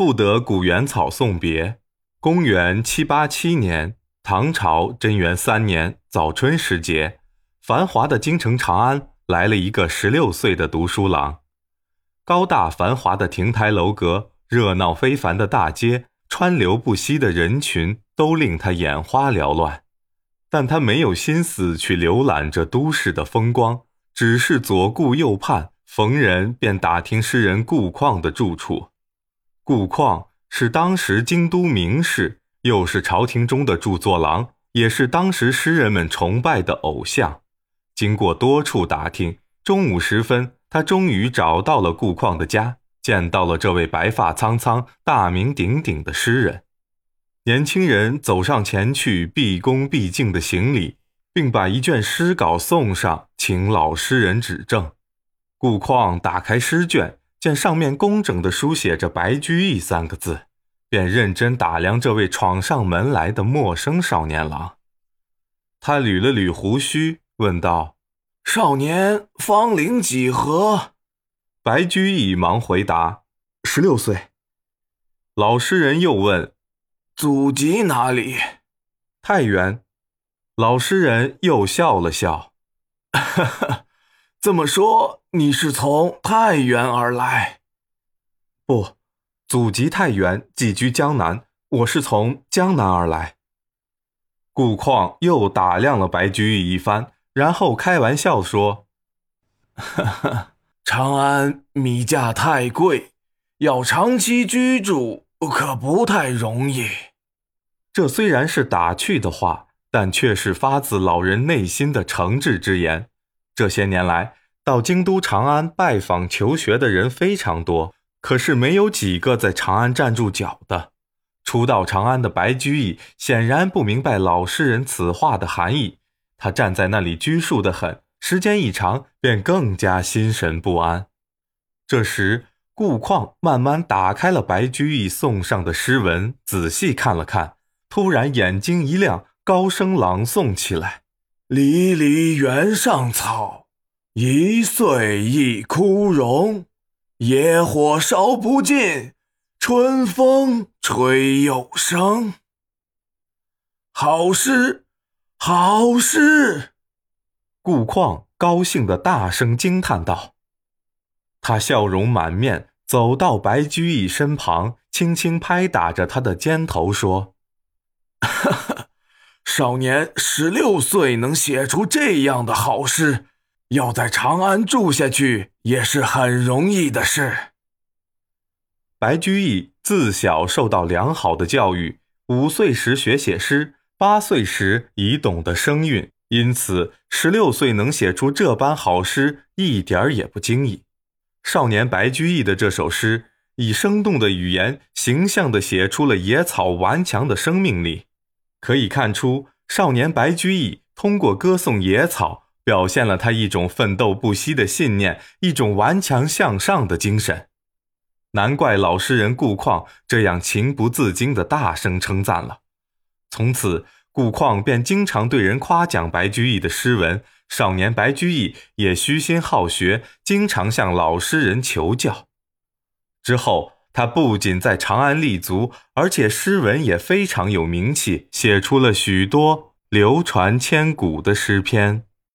赋得古原草送别。公元七八七年，唐朝贞元三年早春时节，繁华的京城长安来了一个十六岁的读书郎。高大繁华的亭台楼阁，热闹非凡的大街，川流不息的人群，都令他眼花缭乱。但他没有心思去浏览这都市的风光，只是左顾右盼，逢人便打听诗人顾况的住处。顾况是当时京都名士，又是朝廷中的著作郎，也是当时诗人们崇拜的偶像。经过多处打听，中午时分，他终于找到了顾况的家，见到了这位白发苍苍、大名鼎鼎的诗人。年轻人走上前去，毕恭毕敬的行礼，并把一卷诗稿送上，请老诗人指正。顾况打开诗卷，见上面工整的书写着“白居易”三个字，便认真打量这位闯上门来的陌生少年郎。他捋了捋胡须，问道：“少年芳龄几何？”白居易忙回答：“十六岁。”老诗人又问。祖籍哪里？太原。老诗人又笑了笑，哈哈，这么说你是从太原而来？不，祖籍太原，寄居江南。我是从江南而来。顾况又打量了白居易一番，然后开玩笑说：“哈哈，长安米价太贵，要长期居住可不太容易。”这虽然是打趣的话，但却是发自老人内心的诚挚之言。这些年来，到京都长安拜访求学的人非常多，可是没有几个在长安站住脚的。初到长安的白居易显然不明白老诗人此话的含义，他站在那里拘束得很，时间一长，便更加心神不安。这时，顾况慢慢打开了白居易送上的诗文，仔细看了看。突然眼睛一亮，高声朗诵起来：“离离原上草，一岁一枯荣。野火烧不尽，春风吹又生。”好诗，好诗！顾况高兴的大声惊叹道。他笑容满面，走到白居易身旁，轻轻拍打着他的肩头，说。哈 哈少年十六岁能写出这样的好诗，要在长安住下去也是很容易的事。白居易自小受到良好的教育，五岁时学写诗，八岁时已懂得声韵，因此十六岁能写出这般好诗，一点儿也不惊异。少年白居易的这首诗，以生动的语言，形象地写出了野草顽强的生命力。可以看出，少年白居易通过歌颂野草，表现了他一种奋斗不息的信念，一种顽强向上的精神。难怪老诗人顾况这样情不自禁地大声称赞了。从此，顾况便经常对人夸奖白居易的诗文。少年白居易也虚心好学，经常向老诗人求教。之后。他不仅在长安立足，而且诗文也非常有名气，写出了许多流传千古的诗篇。